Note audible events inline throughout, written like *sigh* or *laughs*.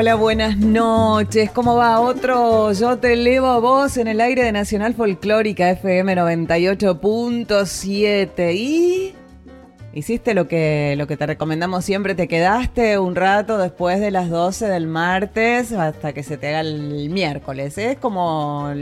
Hola, buenas noches. ¿Cómo va otro? Yo te elevo a vos en el aire de Nacional Folclórica FM 98.7 y hiciste lo que, lo que te recomendamos siempre, te quedaste un rato después de las 12 del martes hasta que se te haga el miércoles. Es como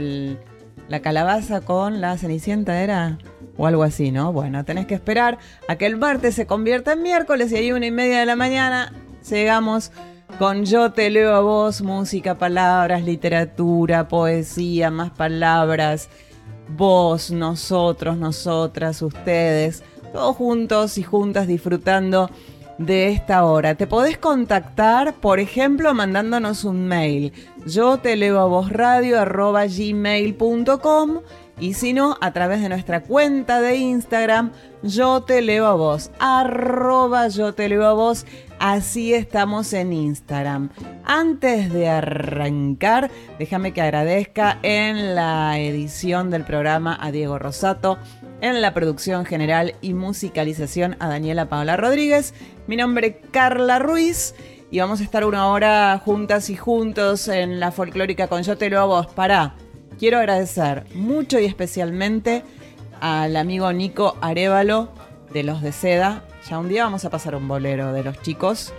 la calabaza con la cenicienta era o algo así, ¿no? Bueno, tenés que esperar a que el martes se convierta en miércoles y ahí una y media de la mañana llegamos con Yo te leo a vos, música, palabras, literatura, poesía, más palabras, vos, nosotros, nosotras, ustedes, todos juntos y juntas disfrutando de esta hora. Te podés contactar, por ejemplo, mandándonos un mail. Yo te leo a vos radio arroba gmail.com y si no, a través de nuestra cuenta de Instagram, yo te leo a vos, arroba yo te leo a vos. Así estamos en Instagram. Antes de arrancar, déjame que agradezca en la edición del programa a Diego Rosato, en la producción general y musicalización a Daniela Paola Rodríguez. Mi nombre es Carla Ruiz y vamos a estar una hora juntas y juntos en la folclórica con Yo te lo vos. Quiero agradecer mucho y especialmente al amigo Nico Arevalo de Los de Seda, ya un día vamos a pasar un bolero de los chicos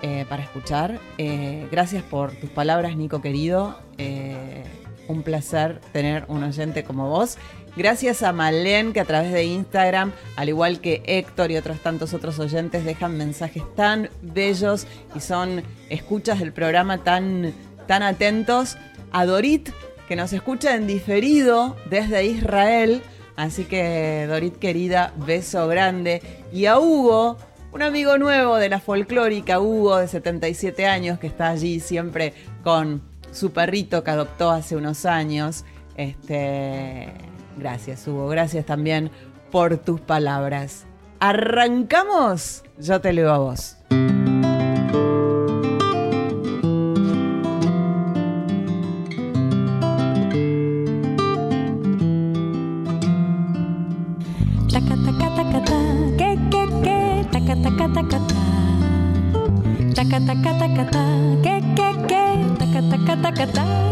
eh, para escuchar. Eh, gracias por tus palabras, Nico querido. Eh, un placer tener un oyente como vos. Gracias a Malén que a través de Instagram, al igual que Héctor y otros tantos otros oyentes, dejan mensajes tan bellos y son escuchas del programa tan, tan atentos. A Dorit, que nos escucha en diferido desde Israel. Así que, Dorit querida, beso grande. Y a Hugo, un amigo nuevo de la folclórica, Hugo, de 77 años, que está allí siempre con su perrito que adoptó hace unos años. Este, gracias, Hugo. Gracias también por tus palabras. ¿Arrancamos? Yo te leo a vos. Que, que, que,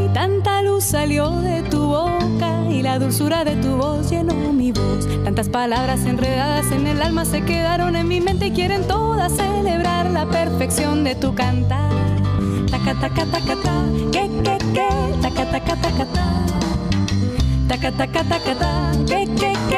y tanta luz salió de tu boca y la dulzura de tu voz llenó mi voz. Tantas palabras enredadas en el alma se quedaron en mi mente y quieren todas celebrar la perfección de tu cantar. Taca, taca, taca, ta, que, que, que, taca, taca, taca, ta. Taca, taca, taca, ta, que, que, que,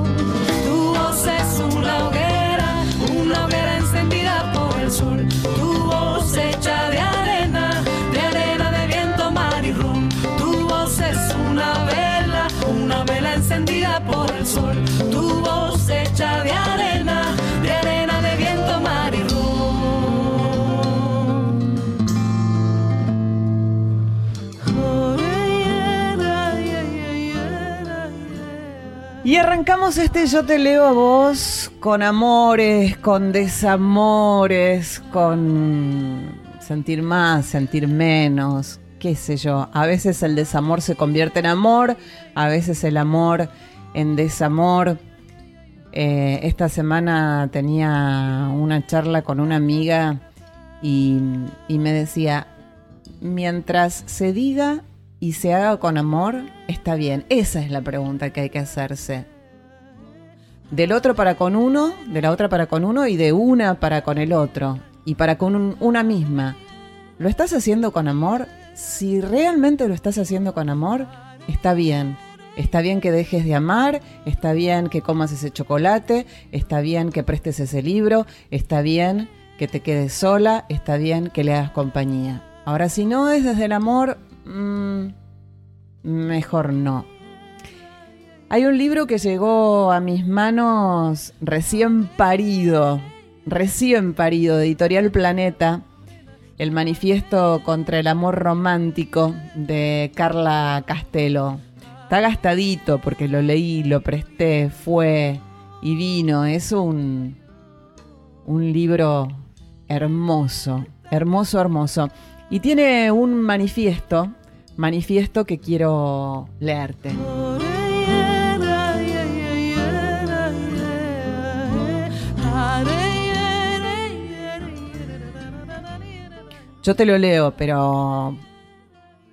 Arrancamos este Yo te leo a vos con amores, con desamores, con sentir más, sentir menos, qué sé yo. A veces el desamor se convierte en amor, a veces el amor en desamor. Eh, esta semana tenía una charla con una amiga y, y me decía, mientras se diga y se haga con amor, está bien. Esa es la pregunta que hay que hacerse. Del otro para con uno, de la otra para con uno y de una para con el otro. Y para con un- una misma. ¿Lo estás haciendo con amor? Si realmente lo estás haciendo con amor, está bien. Está bien que dejes de amar, está bien que comas ese chocolate, está bien que prestes ese libro, está bien que te quedes sola, está bien que le hagas compañía. Ahora, si no es desde el amor, mm, mejor no. Hay un libro que llegó a mis manos recién parido, recién parido, de Editorial Planeta, el manifiesto contra el amor romántico de Carla Castelo. Está gastadito porque lo leí, lo presté, fue y vino. Es un, un libro hermoso, hermoso, hermoso. Y tiene un manifiesto, manifiesto que quiero leerte. Yo te lo leo, pero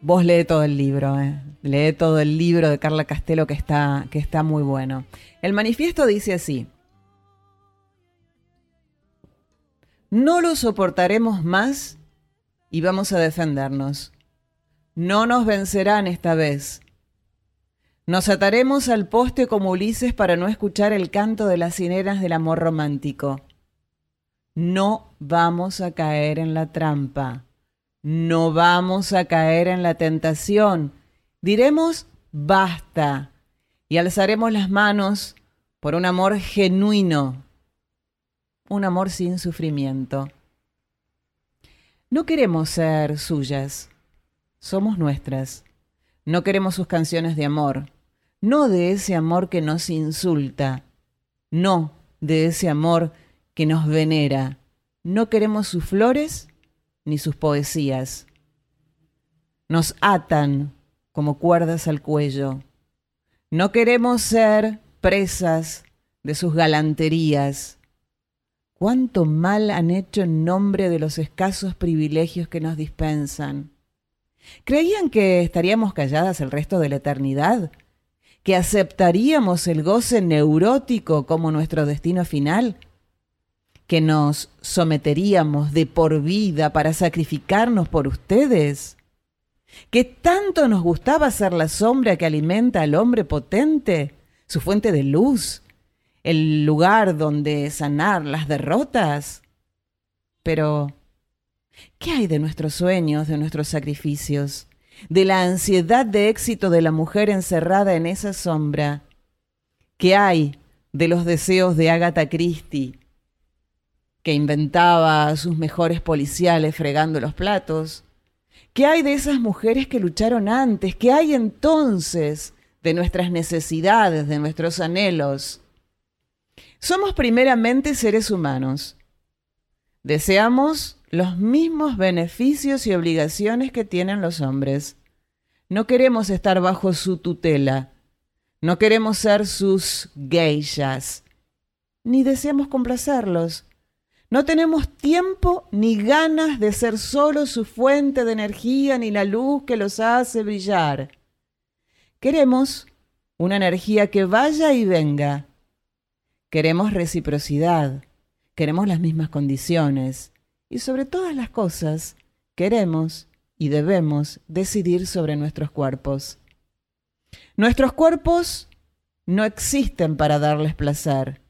vos lee todo el libro, ¿eh? lee todo el libro de Carla Castelo que está, que está muy bueno. El manifiesto dice así. No lo soportaremos más y vamos a defendernos. No nos vencerán esta vez. Nos ataremos al poste como Ulises para no escuchar el canto de las sirenas del amor romántico. No vamos a caer en la trampa. No vamos a caer en la tentación. Diremos basta y alzaremos las manos por un amor genuino, un amor sin sufrimiento. No queremos ser suyas, somos nuestras. No queremos sus canciones de amor, no de ese amor que nos insulta, no de ese amor que nos venera. No queremos sus flores ni sus poesías. Nos atan como cuerdas al cuello. No queremos ser presas de sus galanterías. ¿Cuánto mal han hecho en nombre de los escasos privilegios que nos dispensan? ¿Creían que estaríamos calladas el resto de la eternidad? ¿Que aceptaríamos el goce neurótico como nuestro destino final? que nos someteríamos de por vida para sacrificarnos por ustedes? ¿Que tanto nos gustaba ser la sombra que alimenta al hombre potente, su fuente de luz, el lugar donde sanar las derrotas? Pero, ¿qué hay de nuestros sueños, de nuestros sacrificios, de la ansiedad de éxito de la mujer encerrada en esa sombra? ¿Qué hay de los deseos de Agatha Christie, que inventaba sus mejores policiales fregando los platos? ¿Qué hay de esas mujeres que lucharon antes? ¿Qué hay entonces de nuestras necesidades, de nuestros anhelos? Somos primeramente seres humanos. Deseamos los mismos beneficios y obligaciones que tienen los hombres. No queremos estar bajo su tutela. No queremos ser sus geishas. Ni deseamos complacerlos. No tenemos tiempo ni ganas de ser solo su fuente de energía ni la luz que los hace brillar. Queremos una energía que vaya y venga. Queremos reciprocidad. Queremos las mismas condiciones. Y sobre todas las cosas, queremos y debemos decidir sobre nuestros cuerpos. Nuestros cuerpos no existen para darles placer.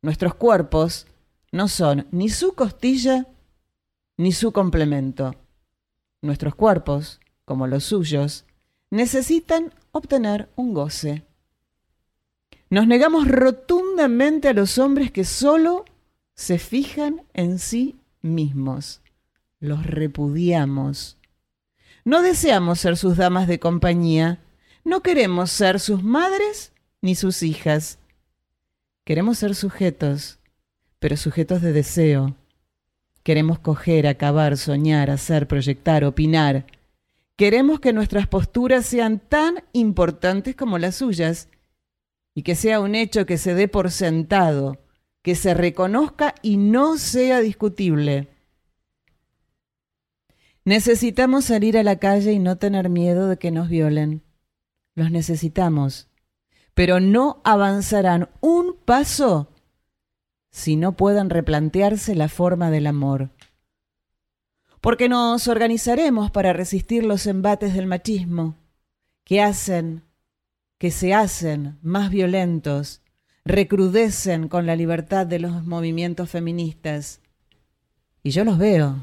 Nuestros cuerpos no son ni su costilla ni su complemento. Nuestros cuerpos, como los suyos, necesitan obtener un goce. Nos negamos rotundamente a los hombres que solo se fijan en sí mismos. Los repudiamos. No deseamos ser sus damas de compañía. No queremos ser sus madres ni sus hijas. Queremos ser sujetos pero sujetos de deseo. Queremos coger, acabar, soñar, hacer, proyectar, opinar. Queremos que nuestras posturas sean tan importantes como las suyas y que sea un hecho que se dé por sentado, que se reconozca y no sea discutible. Necesitamos salir a la calle y no tener miedo de que nos violen. Los necesitamos, pero no avanzarán un paso si no puedan replantearse la forma del amor. Porque nos organizaremos para resistir los embates del machismo, que hacen, que se hacen más violentos, recrudecen con la libertad de los movimientos feministas. Y yo los veo,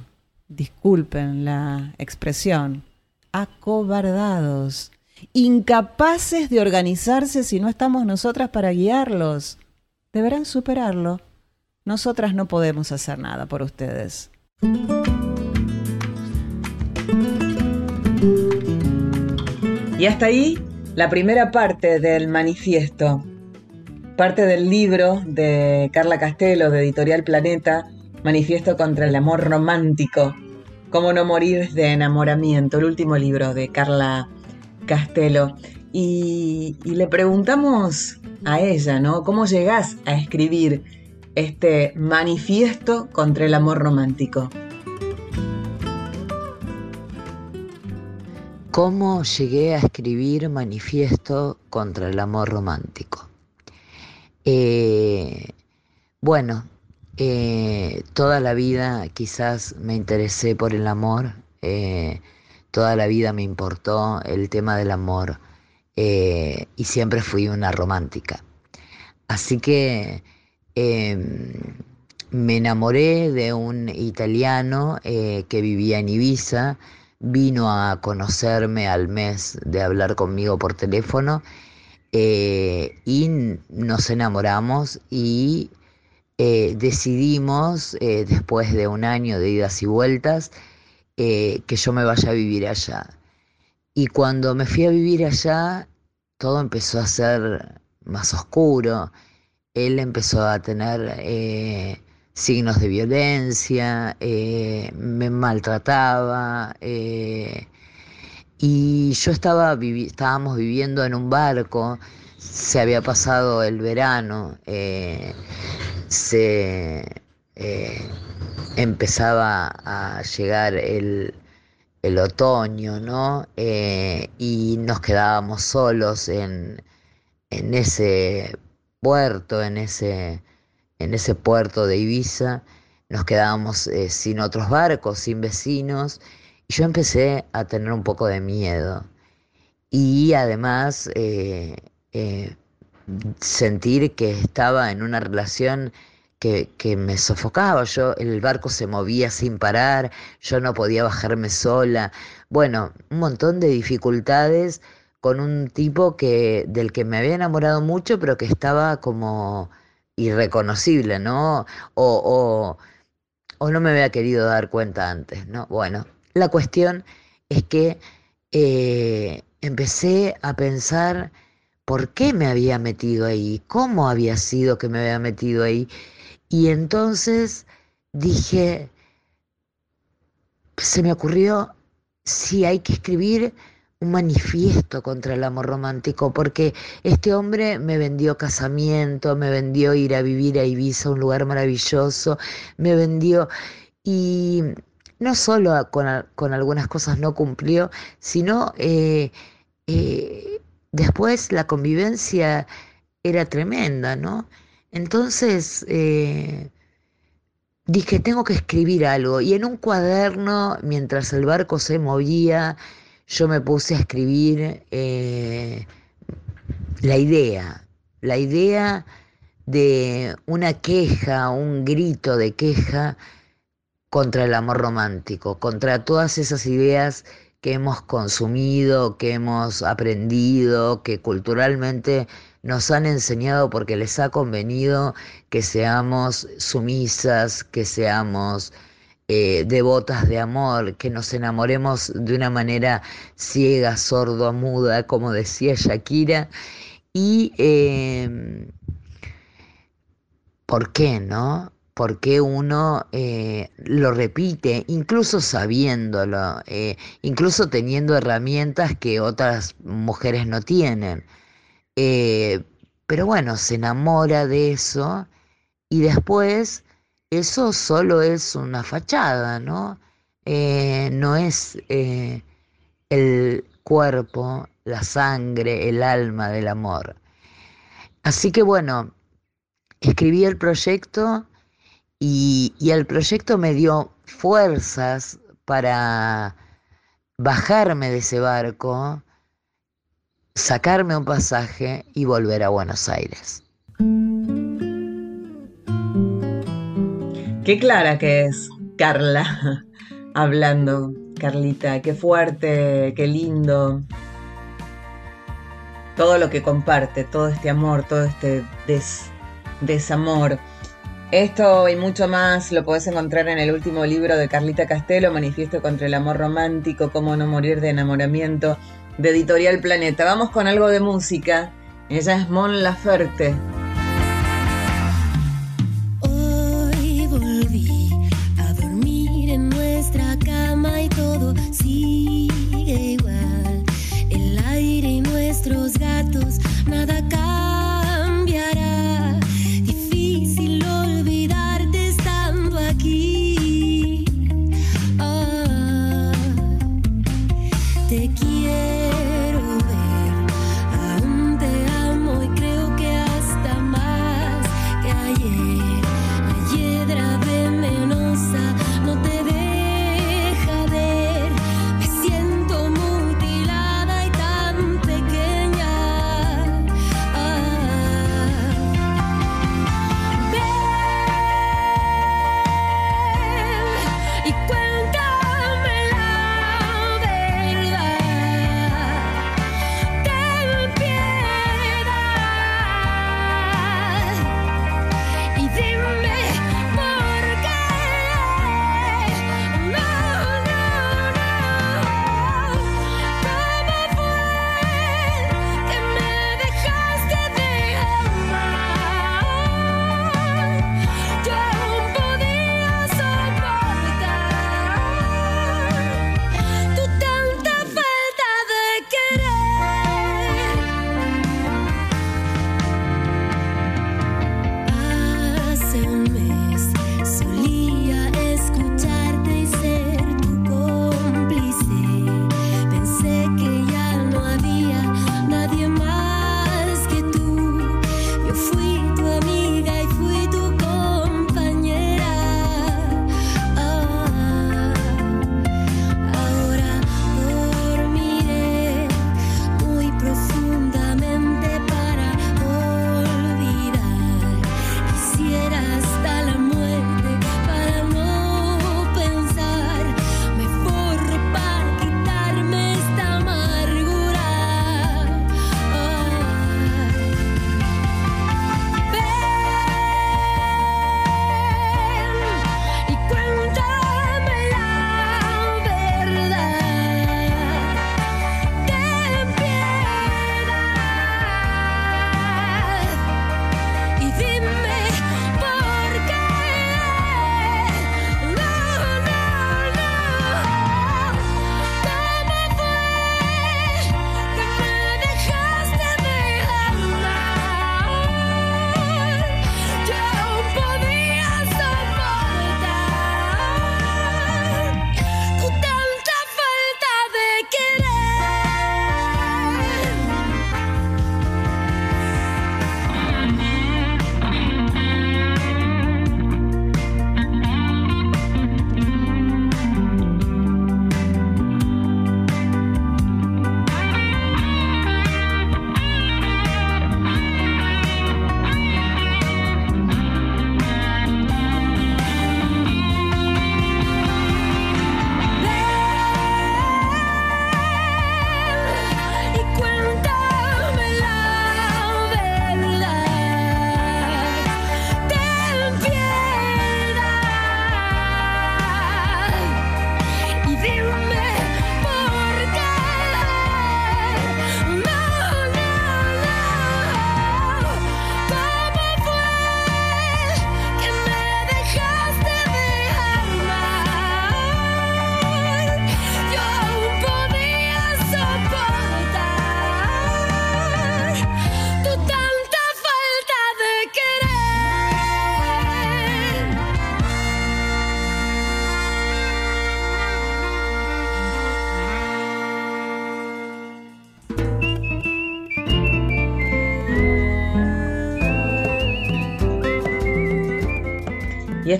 disculpen la expresión, acobardados incapaces de organizarse si no estamos nosotras para guiarlos. Deberán superarlo. Nosotras no podemos hacer nada por ustedes. Y hasta ahí la primera parte del manifiesto, parte del libro de Carla Castelo de Editorial Planeta, Manifiesto contra el Amor Romántico, Cómo no morir de enamoramiento, el último libro de Carla Castelo. Y, le preguntamos a ella, ¿no? ¿Cómo llegás a escribir este manifiesto contra el amor romántico? ¿Cómo llegué a escribir manifiesto contra el amor romántico? Eh, bueno, eh, toda la vida quizás me interesé por el amor, eh, toda la vida me importó el tema del amor y siempre fui una romántica. Así que em, me enamoré de un italiano que vivía en Ibiza, vino a conocerme al mes de hablar conmigo por teléfono eh, y nos enamoramos y eh, decidimos, eh, después de un año de idas y vueltas, que yo me vaya a vivir allá. Y cuando me fui a vivir allá, todo empezó a ser más oscuro. Él empezó a tener signos de violencia, eh, me maltrataba. Eh, y yo estaba estábamos viviendo en un barco, se había pasado el verano, eh, se empezaba a llegar el, el otoño, ¿no? y nos quedábamos solos en, en ese puerto, en ese en ese puerto de Ibiza, nos quedábamos eh, sin otros barcos, sin vecinos, y yo empecé a tener un poco de miedo. Y además eh, eh, sentir que estaba en una relación que, que, me sofocaba. Yo, el barco se movía sin parar, yo no podía bajarme sola. Bueno, un montón de dificultades con un tipo que, del que me había enamorado mucho, pero que estaba como irreconocible, ¿no? O, o, no me había querido dar cuenta antes, ¿no? Bueno, la cuestión es que eh, empecé a pensar por qué me había metido ahí, cómo había sido que me había metido ahí. Y entonces dije, se me ocurrió, si hay que escribir un manifiesto contra el amor romántico, porque este hombre me vendió casamiento, me vendió ir a vivir a Ibiza, un lugar maravilloso, me vendió y no solo con, algunas cosas no cumplió, sino eh, eh, después la convivencia era tremenda, ¿no? Entonces eh, dije, tengo que escribir algo y en un cuaderno, mientras el barco se movía, yo me puse a escribir eh, la idea, la idea de una queja, un grito de queja contra el amor romántico, contra todas esas ideas que hemos consumido, que hemos aprendido, que culturalmente nos han enseñado porque les ha convenido que seamos sumisas, que seamos eh, devotas de amor, que nos enamoremos de una manera ciega, sordo, muda, como decía Shakira. Y em, ¿por qué no? ¿Por qué uno eh, lo repite, incluso sabiéndolo, eh, incluso teniendo herramientas que otras mujeres no tienen? pero bueno, se enamora de eso y después eso solo es una fachada, ¿no? Eh, no es eh, el cuerpo, la sangre, el alma del amor. Así que bueno, escribí el proyecto y, y el proyecto me dio fuerzas para bajarme de ese barco, sacarme un pasaje y volver a Buenos Aires. Qué clara que es Carla *laughs* hablando, Carlita, qué fuerte, qué lindo. todo lo que comparte, todo este amor, todo este desamor. Esto y mucho más lo podés encontrar en el último libro de Carlita Castelo, Manifiesto contra el Amor Romántico, Cómo no morir de enamoramiento, de Editorial Planeta. Vamos con algo de música. Ella es Mon Laferte. Nada cambiará.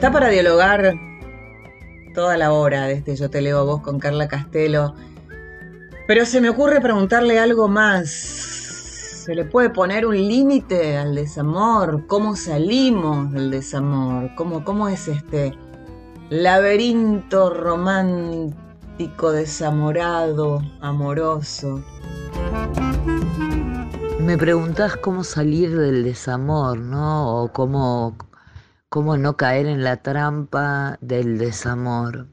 Está para dialogar toda la hora desde Yo te leo a vos con Carla Castelo. Pero se me ocurre preguntarle algo más. ¿Se le puede poner un límite al desamor? ¿Cómo salimos del desamor? ¿Cómo, cómo es este laberinto romántico, desamorado, amoroso? me preguntás cómo salir del desamor, ¿no? O cómo, cómo no caer en la trampa del desamor.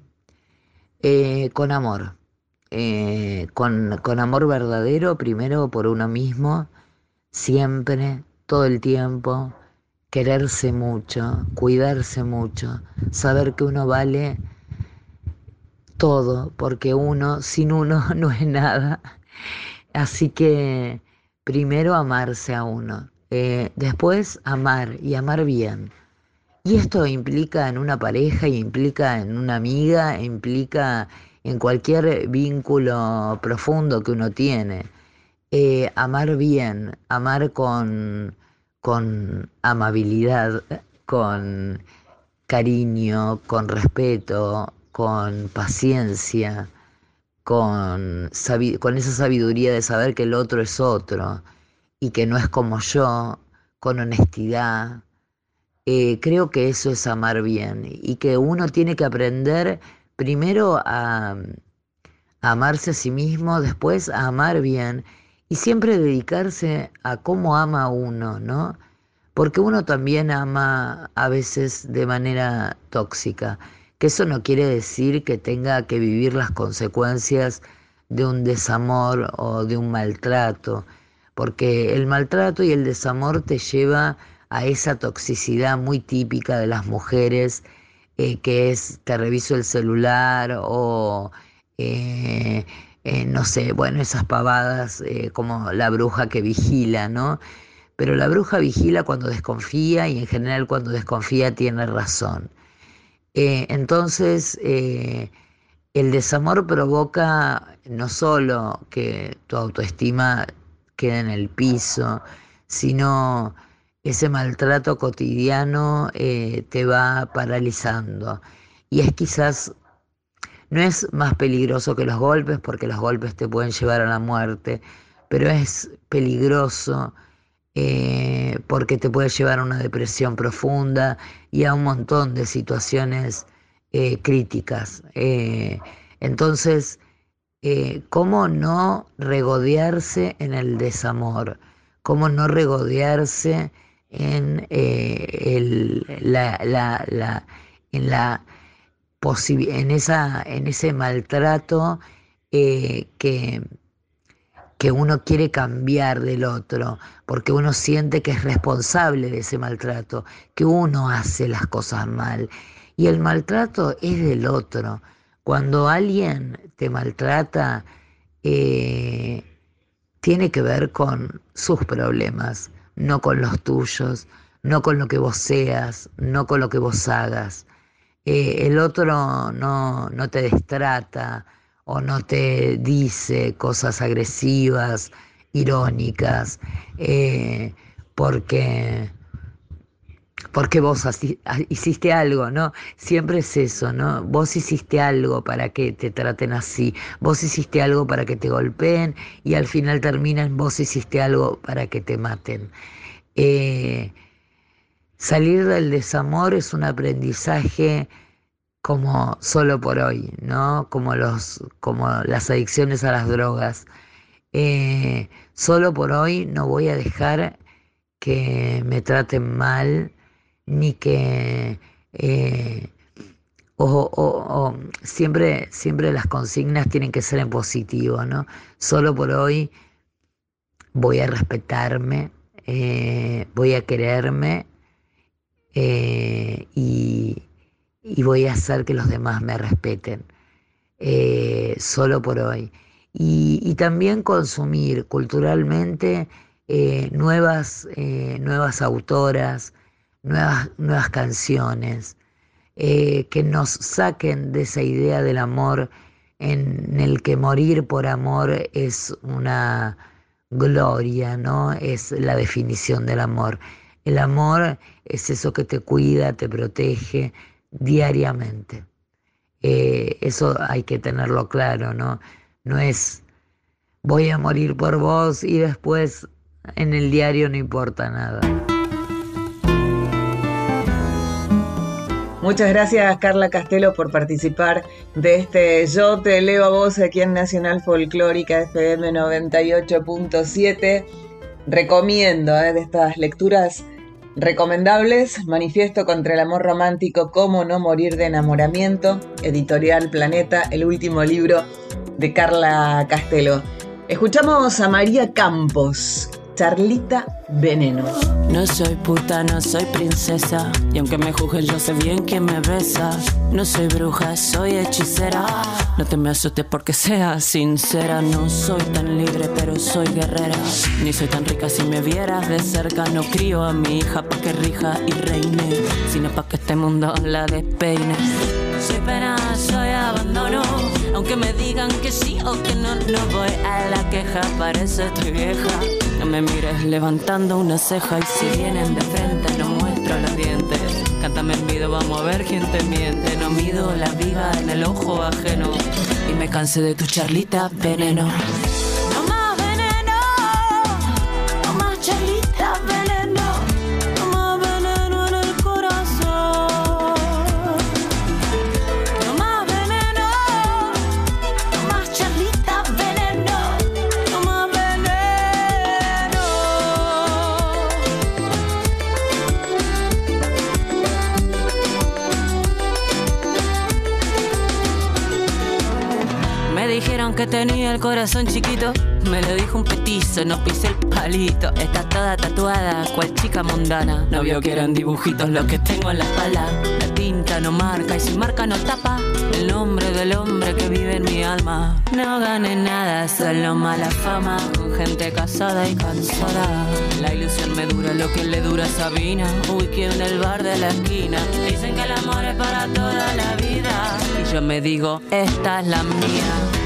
Eh, con amor. Eh, con, amor verdadero, primero por uno mismo, siempre, todo el tiempo, quererse mucho, cuidarse mucho, saber que uno vale todo, porque uno sin uno *laughs* no es nada. Así que primero amarse a uno, eh, después amar y amar bien. Y esto implica en una pareja, implica en una amiga, implica en cualquier vínculo profundo que uno tiene. Eh, amar bien, amar con, con amabilidad, con cariño, con respeto, con paciencia, con, con esa sabiduría de saber que el otro es otro y que no es como yo, con honestidad. Eh, creo que eso es amar bien y que uno tiene que aprender primero a, a amarse a sí mismo, después a amar bien y siempre dedicarse a cómo ama uno, ¿no? Porque uno también ama a veces de manera tóxica que eso no quiere decir que tenga que vivir las consecuencias de un desamor o de un maltrato, porque el maltrato y el desamor te lleva a esa toxicidad muy típica de las mujeres, eh, que es te reviso el celular o eh, eh, no sé, bueno, esas pavadas como la bruja que vigila, ¿no? Pero la bruja vigila cuando desconfía y en general cuando desconfía tiene razón. Entonces, el desamor provoca no solo que tu autoestima quede en el piso, sino ese maltrato cotidiano eh, te va paralizando. Y es quizás, no es más peligroso que los golpes, porque los golpes te pueden llevar a la muerte, pero es peligroso eh, porque te puede llevar a una depresión profunda y a un montón de situaciones eh, críticas. Entonces, ¿cómo no regodearse en el desamor? ¿Cómo no regodearse en, el, la, en, la en, esa, en ese maltrato que que uno quiere cambiar del otro, porque uno siente que es responsable de ese maltrato, que uno hace las cosas mal. Y el maltrato es del otro. Cuando alguien te maltrata, eh, tiene que ver con sus problemas, no con los tuyos, no con lo que vos seas, no con lo que vos hagas. Eh, el otro no, no te destrata, o no te dice cosas agresivas, irónicas, eh, porque, porque vos hiciste algo, ¿no? Siempre es eso, ¿no? Vos hiciste algo para que te traten así, vos hiciste algo para que te golpeen y al final termina en vos hiciste algo para que te maten. Eh, salir del desamor es un aprendizaje como solo por hoy, ¿no? Como, los, como las adicciones a las drogas. Eh, solo por hoy no voy a dejar que me traten mal, ni que... Eh, o, siempre, siempre las consignas tienen que ser en positivo, ¿no? Solo por hoy voy a respetarme, eh, voy a quererme y, y voy a hacer que los demás me respeten, eh, solo por hoy. Y, también consumir culturalmente eh, nuevas, eh, nuevas autoras, nuevas, nuevas canciones, que nos saquen de esa idea del amor en el que morir por amor es una gloria, ¿no? Es la definición del amor. El amor es eso que te cuida, te protege, diariamente. Eh, eso hay que tenerlo claro, ¿no? No es voy a morir por vos y después en el diario no importa nada. Muchas gracias Carla Castelo por participar de este Yo te leo a vos aquí en Nacional Folclórica FM 98.7 recomiendo eh, de estas lecturas recomendables, Manifiesto contra el amor romántico, Cómo no morir de enamoramiento, editorial Planeta, el último libro de Carla Castelo. Escuchamos a María Campos, Charlita Veneno. No soy puta, no soy princesa. Y aunque me juzguen, yo sé bien quién me besa. No soy bruja, soy hechicera. No te me asustes porque sea sincera. No soy tan libre, pero soy guerrera. Ni soy tan rica si me vieras de cerca. No crío a mi hija para que rija y reine, sino para que este mundo la despeine. Soy pena, soy abandono. Aunque me digan que sí o que no, no voy a la queja. Parece estoy vieja. No me mires levantando una ceja y si vienen de frente no muestro los dientes. Cántame el mido, vamos a ver quién te miente. No mido la viga en el ojo ajeno y me cansé de tu charlita veneno. Que tenía el corazón chiquito. Me lo dijo un petizo, no pisé el palito. Está toda tatuada, cual chica mundana. No vio que eran dibujitos los que tengo en la espalda. La tinta no marca y si marca no tapa. El nombre del hombre que vive en mi alma. No gané nada, solo mala fama. Con gente casada y cansada. La ilusión me dura lo que le dura a Sabina. Uy, que en el bar de la esquina. Dicen que el amor es para toda la vida. Y yo me digo, esta es la mía.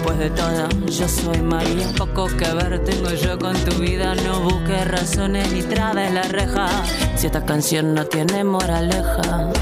Después de todo, yo soy María. Poco que ver tengo yo con tu vida. No busques razones ni trabes la reja. Si esta canción no tiene moraleja.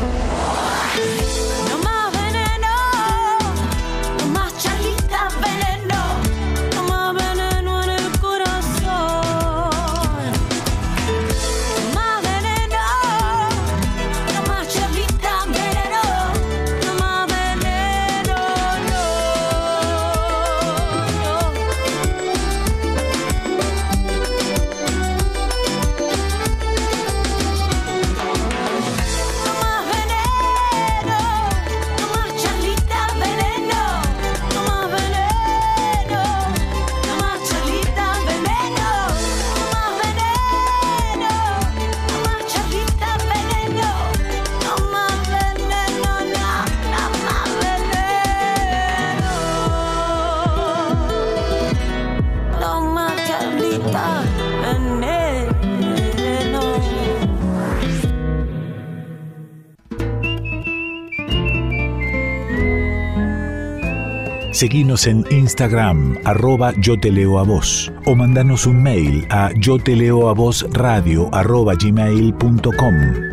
Seguinos en Instagram, arroba yo te leo a vos, o mandanos un mail a yo te leo a vos radio arroba gmail.com.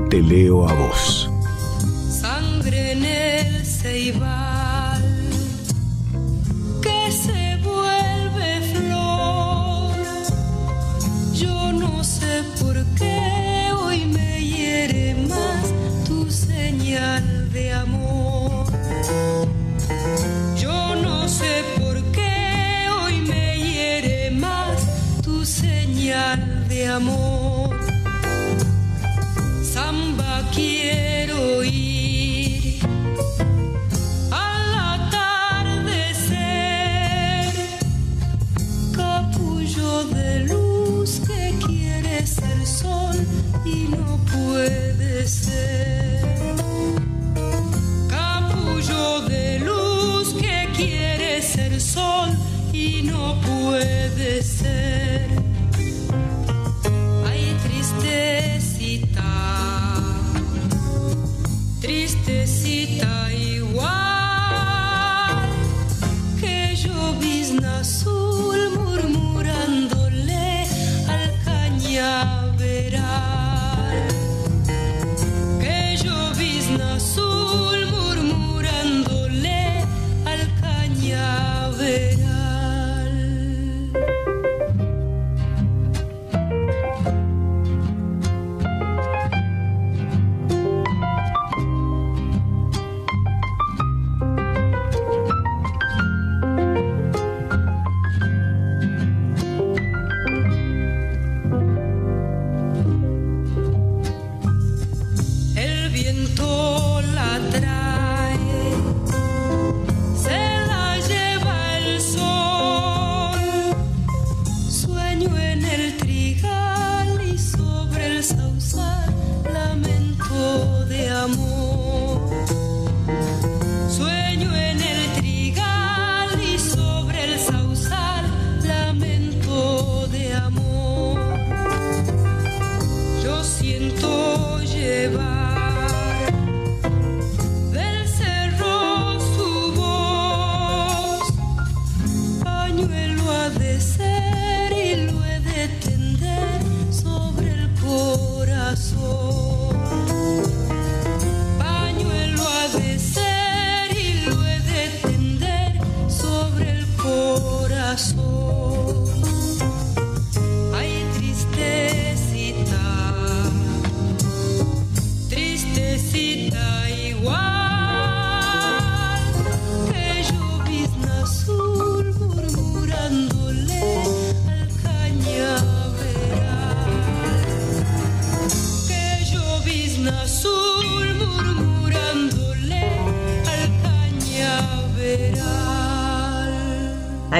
Te leo a vos. Sangre en el ceibal que se vuelve flor. Yo no sé por qué hoy me hiere más tu señal de amor. Yo no sé por qué hoy me hiere más tu señal de amor. Samba quiero ir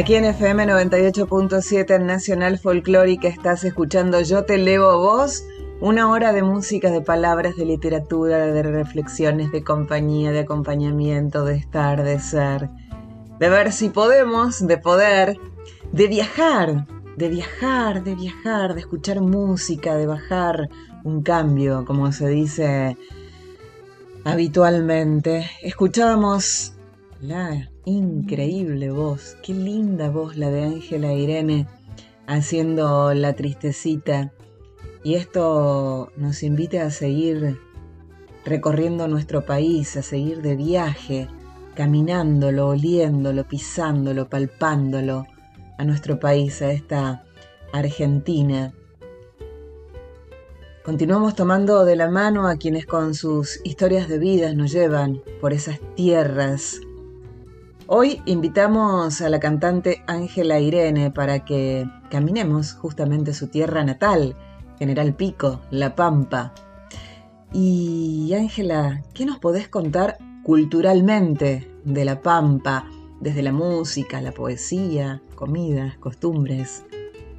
Aquí en FM 98.7 en Nacional Folclórica estás escuchando Yo te leo vos, una hora de música, de palabras, de literatura, de reflexiones, de compañía, de acompañamiento, de estar, de ser, de ver si podemos, de poder, de viajar, de viajar, de viajar, de escuchar música, de bajar un cambio, como se dice habitualmente. Escuchábamos la increíble voz, qué linda voz la de Ángela Irene haciendo la tristecita. Y esto nos invita a seguir recorriendo nuestro país, a seguir de viaje, caminándolo, oliéndolo, pisándolo, palpándolo a nuestro país, a esta Argentina. Continuamos tomando de la mano a quienes con sus historias de vida nos llevan por esas tierras. Hoy invitamos a la cantante Ángela Irene para que caminemos justamente su tierra natal, General Pico, La Pampa. Y Ángela, ¿qué nos podés contar culturalmente de La Pampa? Desde la música, la poesía, comidas, costumbres,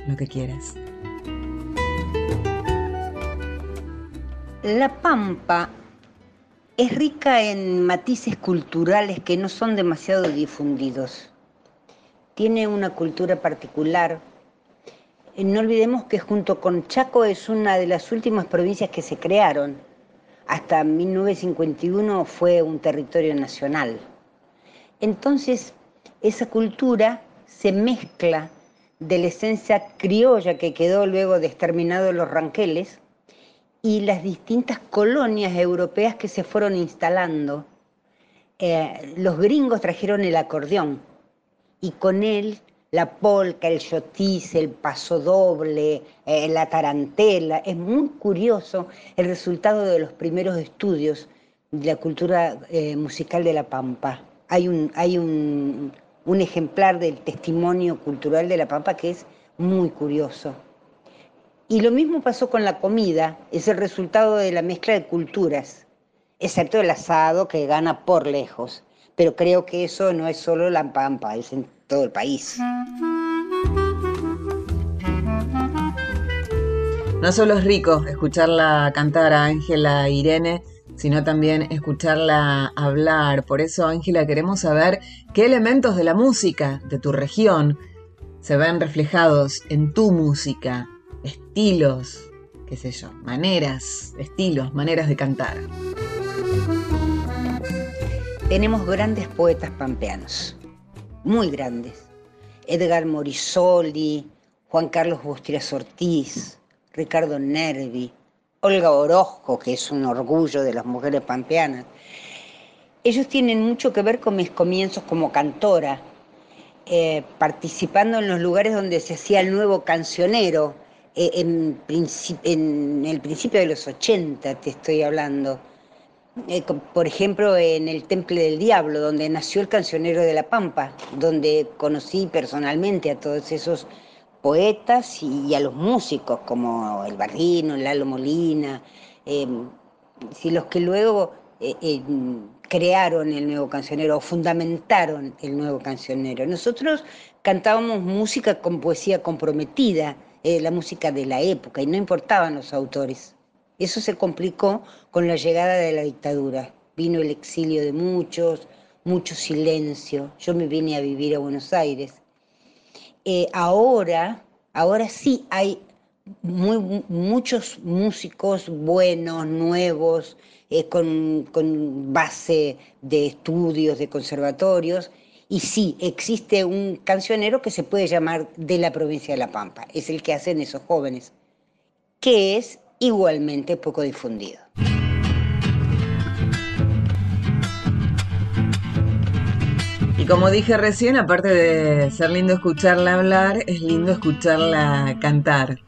lo que quieras. La Pampa es rica en matices culturales que no son demasiado difundidos. Tiene una cultura particular. Eh, No olvidemos que junto con Chaco es una de las últimas provincias que se crearon. Hasta 1951 fue un territorio nacional. Entonces, esa cultura se mezcla de la esencia criolla que quedó luego de exterminados los ranqueles y las distintas colonias europeas que se fueron instalando. Eh, los gringos trajeron el acordeón y con él la polca, el chotis, el pasodoble, eh, la tarantela. Es muy curioso el resultado de los primeros estudios de la cultura eh, musical de La Pampa. Hay, un, hay un, un ejemplar del testimonio cultural de La Pampa que es muy curioso. Y lo mismo pasó con la comida, es el resultado de la mezcla de culturas, excepto el asado que gana por lejos. Pero creo que eso no es solo La Pampa, es en todo el país. No solo es rico escucharla cantar a Ángela Irene, sino también escucharla hablar. Por eso, Ángela, queremos saber qué elementos de la música de tu región se ven reflejados en tu música, estilos, qué sé yo, maneras, estilos, maneras de cantar. Tenemos grandes poetas pampeanos, muy grandes. Edgar Morisoli, Juan Carlos Bustrias Ortiz, Ricardo Nervi, Olga Orozco, que es un orgullo de las mujeres pampeanas. Ellos tienen mucho que ver con mis comienzos como cantora, eh, participando en los lugares donde se hacía el nuevo cancionero, en, princi- en el principio de los 80 te estoy hablando. Eh, por ejemplo, en el Temple del Diablo, donde nació el cancionero de La Pampa, donde conocí personalmente a todos esos poetas y a los músicos como el Bardino, Lalo Molina, eh, los que luego eh, eh, crearon el nuevo cancionero o fundamentaron el nuevo cancionero. Nosotros cantábamos música con poesía comprometida, eh, la música de la época, y no importaban los autores. Eso se complicó con la llegada de la dictadura. Vino el exilio de muchos, mucho silencio. Yo me vine a vivir a Buenos Aires. Eh, ahora, ahora sí hay muy- muchos músicos buenos, nuevos, eh, con, con base de estudios, de conservatorios. Y sí, existe un cancionero que se puede llamar de la provincia de La Pampa. Es el que hacen esos jóvenes, que es igualmente poco difundido. Y como dije recién, aparte de ser lindo escucharla hablar, es lindo escucharla cantar.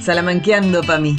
Salamanqueando pa' mí.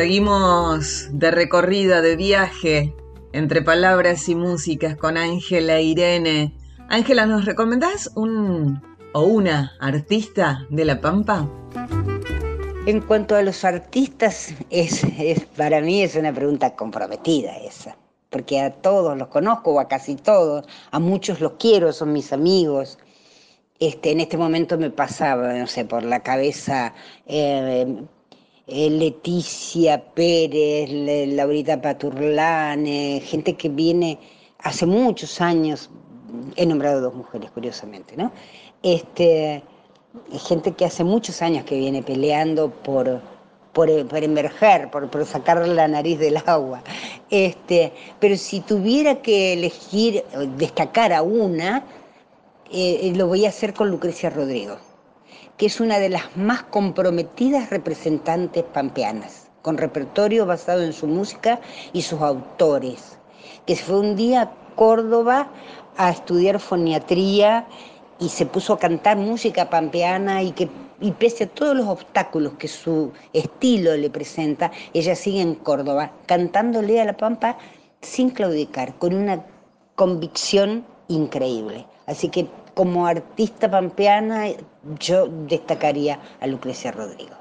Seguimos de recorrida, de viaje, entre palabras y músicas con Ángela Irene. Ángela, ¿nos recomendás un o una artista de La Pampa? En cuanto a los artistas, es, es- para mí es una pregunta comprometida esa, porque a todos los conozco, o a casi todos, a muchos los quiero, son mis amigos. Este, en este momento me pasaba, no sé, por la cabeza eh, Leticia Pérez, Laurita Paturlane, gente que viene hace muchos años, he nombrado dos mujeres, curiosamente, ¿no? Este, gente que hace muchos años que viene peleando por, por, por emerger, por, por sacar la nariz del agua. Este, pero si tuviera que elegir, eh, destacar a una, eh, eh, lo voy a hacer con Lucrecia Rodrigo, que es una de las más comprometidas representantes pampeanas, con repertorio basado en su música y sus autores, que se fue un día a Córdoba a estudiar foniatría y se puso a cantar música pampeana y que y pese a todos los obstáculos que su estilo le presenta, ella sigue en Córdoba cantándole a la pampa sin claudicar, con una convicción increíble. Así que como artista pampeana yo destacaría a Lucrecia Rodrigo.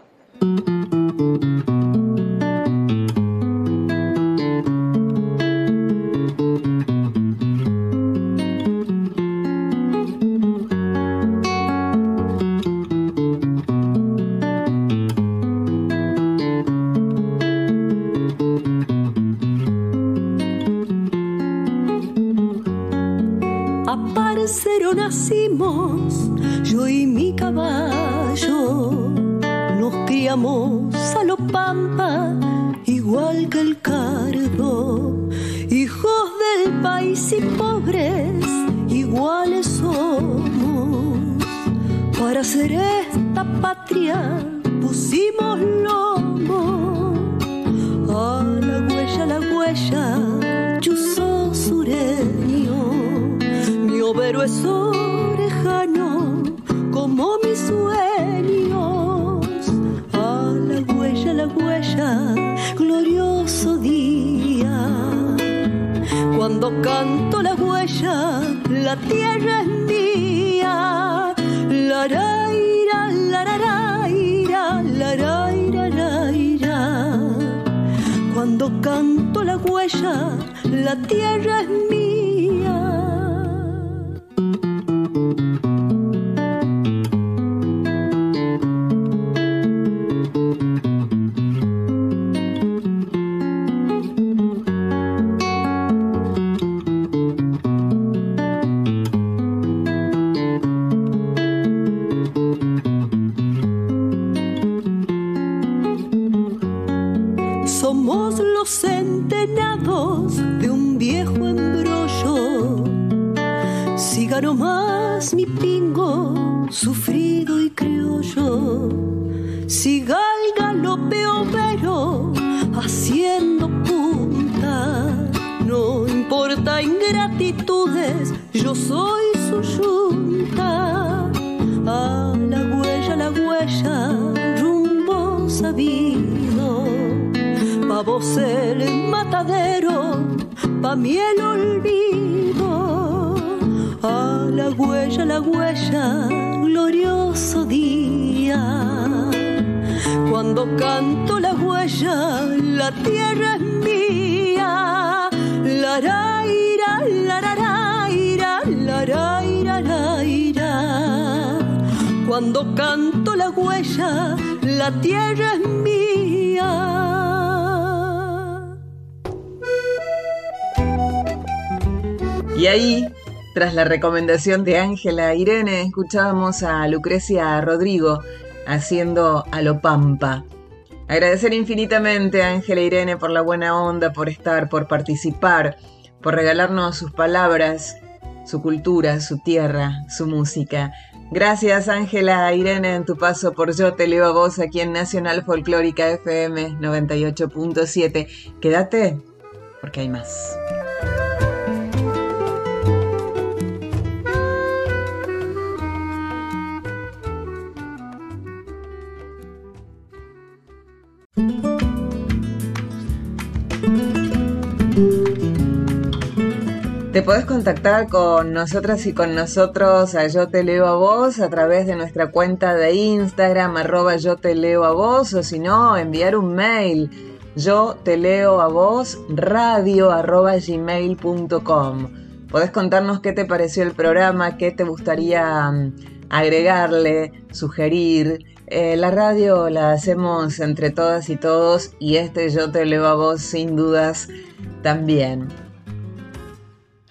La recomendación de Ángela Irene, escuchábamos a Lucrecia Rodrigo haciendo a lo pampa. Agradecer infinitamente a Ángela Irene por la buena onda, por estar, por participar, por regalarnos sus palabras, su cultura, su tierra, su música. Gracias Ángela Irene en tu paso por Yo Te Leo a Vos aquí en Nacional Folclórica FM 98.7. Quédate porque hay más. Podés contactar con nosotras y con nosotros a Yo Te Leo a Vos a través de nuestra cuenta de Instagram, arroba Yo Te Leo a Vos, o si no, enviar un mail, Yo Te Leo a Vos, radio arroba gmail.com. Podés contarnos qué te pareció el programa, qué te gustaría mm, agregarle, sugerir. Eh, la radio la hacemos entre todas y todos y este Yo Te Leo a Vos sin dudas también.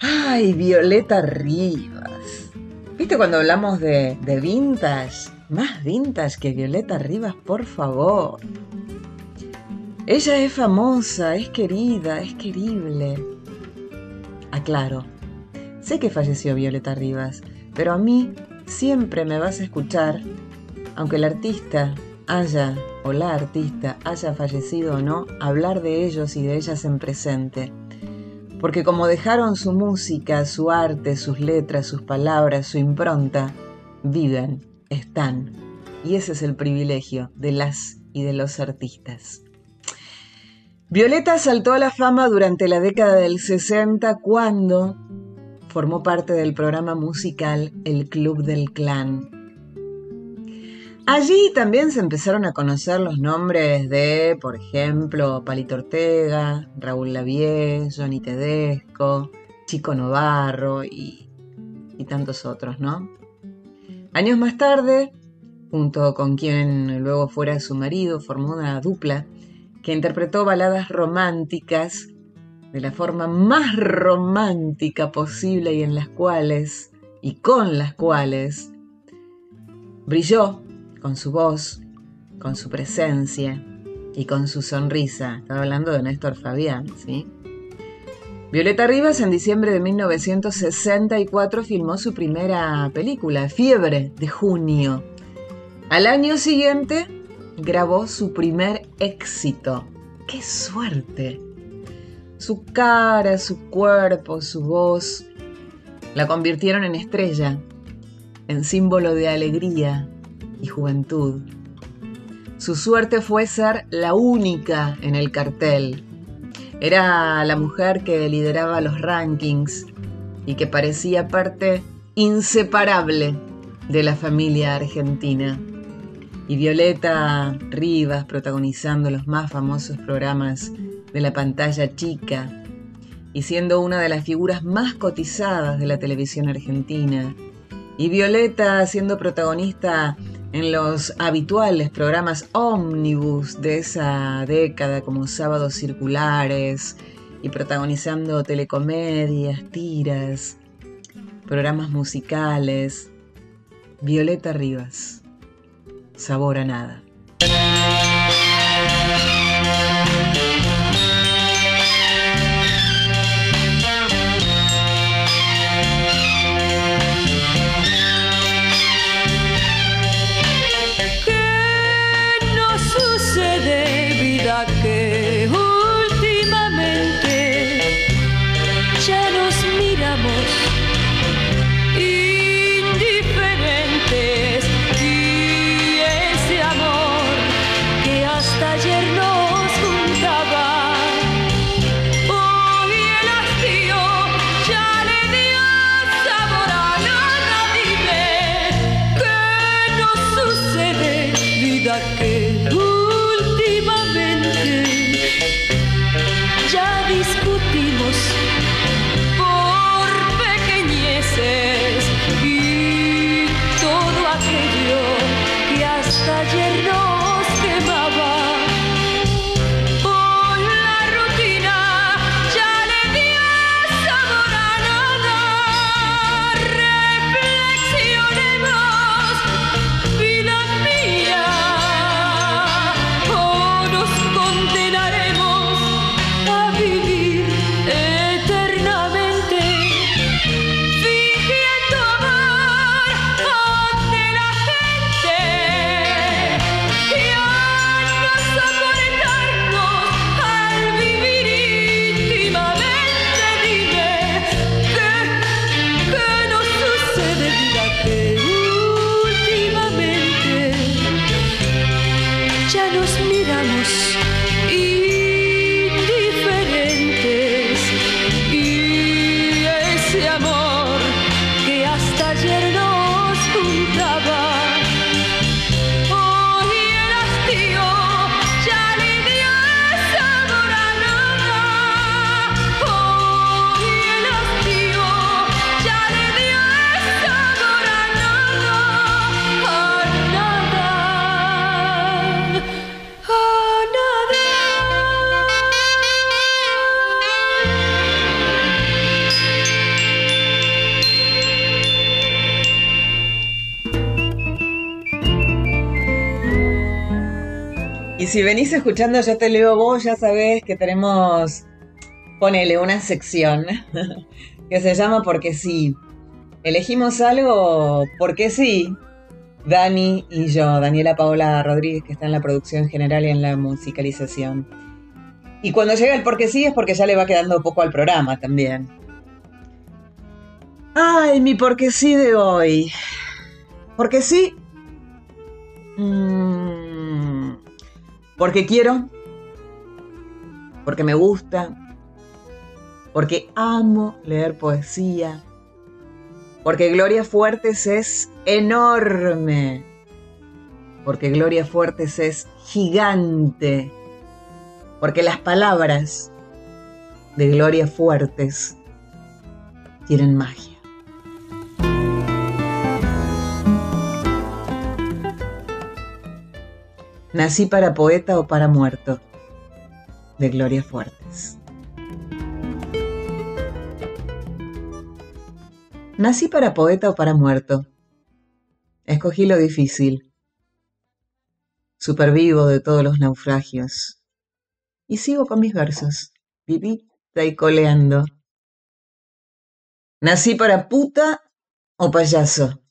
Ay, Violeta Rivas. ¿Viste cuando hablamos de, de vintage? Más vintage que Violeta Rivas, por favor. Ella es famosa, es querida, es querible. Aclaro, sé que falleció Violeta Rivas, pero a mí siempre me vas a escuchar, aunque el artista haya o la artista haya fallecido o no, hablar de ellos y de ellas en presente porque como dejaron su música, su arte, sus letras, sus palabras, su impronta, viven, están. Y ese es el privilegio de las y de los artistas. Violeta saltó a la fama durante la década del 60 cuando formó parte del programa musical El Club del Clan, Allí también se empezaron a conocer los nombres de, por ejemplo, Palito Ortega, Raúl Lavie, Johnny Tedesco, Chico Novarro y, y tantos otros, ¿no? Años más tarde, junto con quien luego fuera su marido, formó una dupla que interpretó baladas románticas de la forma más romántica posible y en las cuales y con las cuales brilló con su voz, con su presencia y con su sonrisa. Estaba hablando de Néstor Fabián, ¿sí? Violeta Rivas en diciembre de 1964 filmó su primera película, Fiebre de Junio. Al año siguiente grabó su primer éxito. ¡Qué suerte! Su cara, su cuerpo, su voz la convirtieron en estrella, en símbolo de alegría y juventud. Su suerte fue ser la única en el cartel. Era la mujer que lideraba los rankings y que parecía parte inseparable de la familia argentina. Y Violeta Rivas protagonizando los más famosos programas de la pantalla chica y siendo una de las figuras más cotizadas de la televisión argentina. Y Violeta siendo protagonista en los habituales programas ómnibus de esa década como Sábados Circulares y protagonizando telecomedias, tiras, programas musicales. Violeta Rivas. Sabor a nada. Si venís escuchando Yo te leo vos, ya sabés que tenemos, ponele una sección *laughs* que se llama Porque sí. Elegimos algo porque sí. Dani y yo, Daniela Paola Rodríguez, que está en la producción general y en la musicalización. Y cuando llega el porque sí es porque ya le va quedando poco al programa también. Ay, mi porque sí de hoy. Porque sí. Mm, porque quiero. Porque me gusta. Porque amo leer poesía. Porque Gloria Fuertes es enorme. Porque Gloria Fuertes es gigante. Porque las palabras de Gloria Fuertes tienen magia. Nací para poeta o para muerto, de Gloria Fuertes. Nací para poeta o para muerto. Escogí lo difícil. Supervivo de todos los naufragios. Y sigo con mis versos, vivita y coleando. Nací para puta o payaso.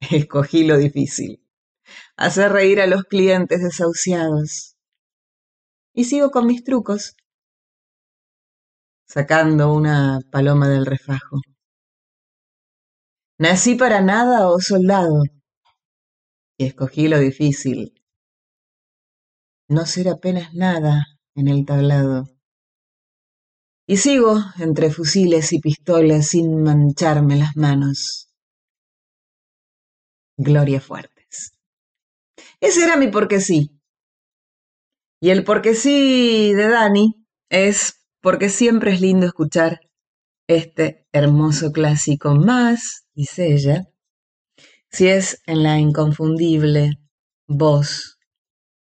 *laughs* Escogí lo difícil. Hacer reír a los clientes desahuciados. Y sigo con mis trucos, sacando una paloma del refajo. Nací para nada o soldado. Y escogí lo difícil. No ser apenas nada en el tablado. Y sigo entre fusiles y pistolas sin mancharme las manos. Gloria Fuertes. Ese era mi porque sí. Y el porque sí de Dani es porque siempre es lindo escuchar este hermoso clásico más, dice ella, si es en la inconfundible voz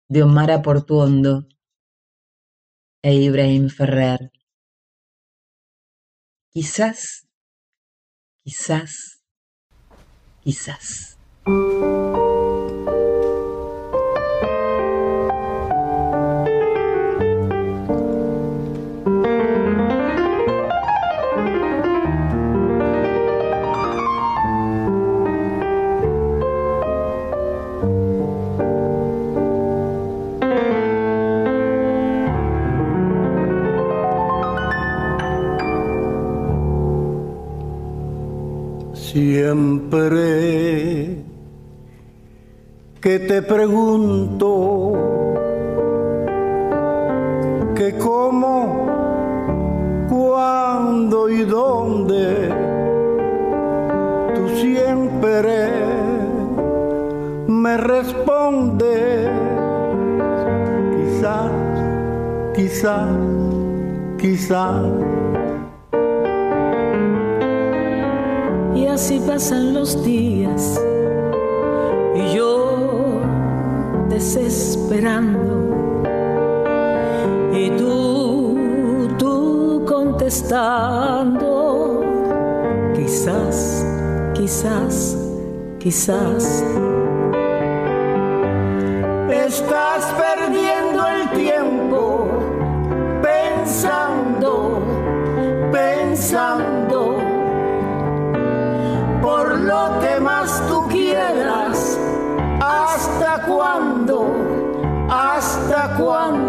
de Omar Portuondo e Ibrahim Ferrer. Quizás, quizás, quizás. Y dónde, tú siempre me respondes, quizás, quizás, quizás. Y así pasan los días y yo desesperando y tú contestando, quizás, quizás, quizás. Estás perdiendo el tiempo pensando, pensando por lo que más tú quieras. ¿Hasta cuándo? ¿Hasta cuándo?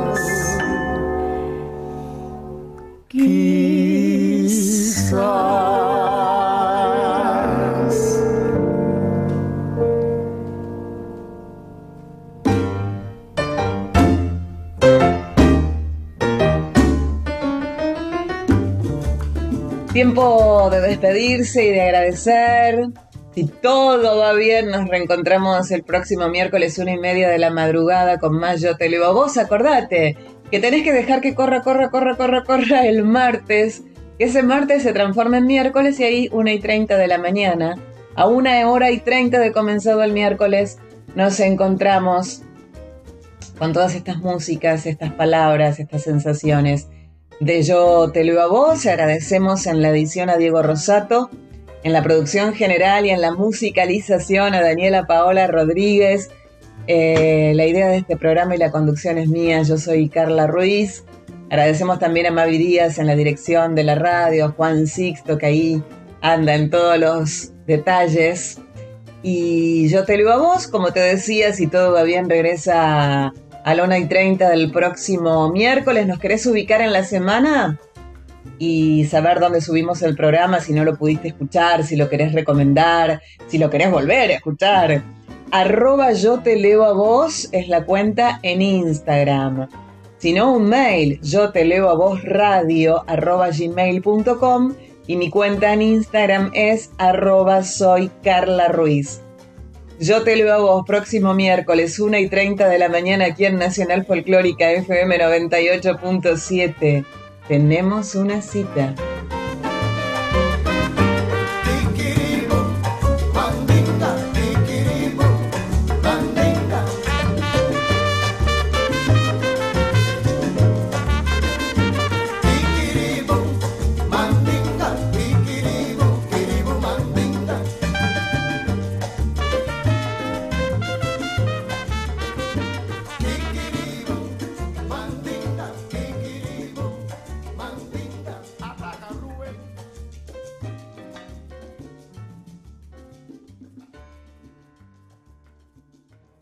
despedirse y de agradecer. Si todo va bien, nos reencontramos el próximo miércoles una y media de la madrugada con más Yo Te Leo a Vos. Acordate que tenés que dejar que corra, corra, corra, corra, corra el martes. Que ese martes se transforme en miércoles y ahí una y treinta de la mañana. A una hora y treinta de comenzado el miércoles nos encontramos con todas estas músicas, estas palabras, estas sensaciones de Yo Te Leo a Vos. Agradecemos en la edición a Diego Rosato, en la producción general y en la musicalización a Daniela Paola Rodríguez. Eh, la idea de este programa y la conducción es mía, yo soy Carla Ruiz. Agradecemos también a Mavi Díaz en la dirección de la radio, Juan Sixto que ahí anda en todos los detalles. Y yo te leo a vos, como te decía, si todo va bien, regresa a la 1 y 30 del próximo miércoles. ¿Nos querés ubicar en la semana? Y saber dónde subimos el programa, si no lo pudiste escuchar, si lo querés recomendar, si lo querés volver a escuchar. Arroba yo te leo a vos es la cuenta en Instagram. Si no, un mail, yo te leo a vos radio arroba gmail.com y mi cuenta en Instagram es arroba soy Ruiz. Yo te a vos próximo miércoles 1 y 30 de la mañana aquí en Nacional Folclórica FM 98.7. Tenemos una cita.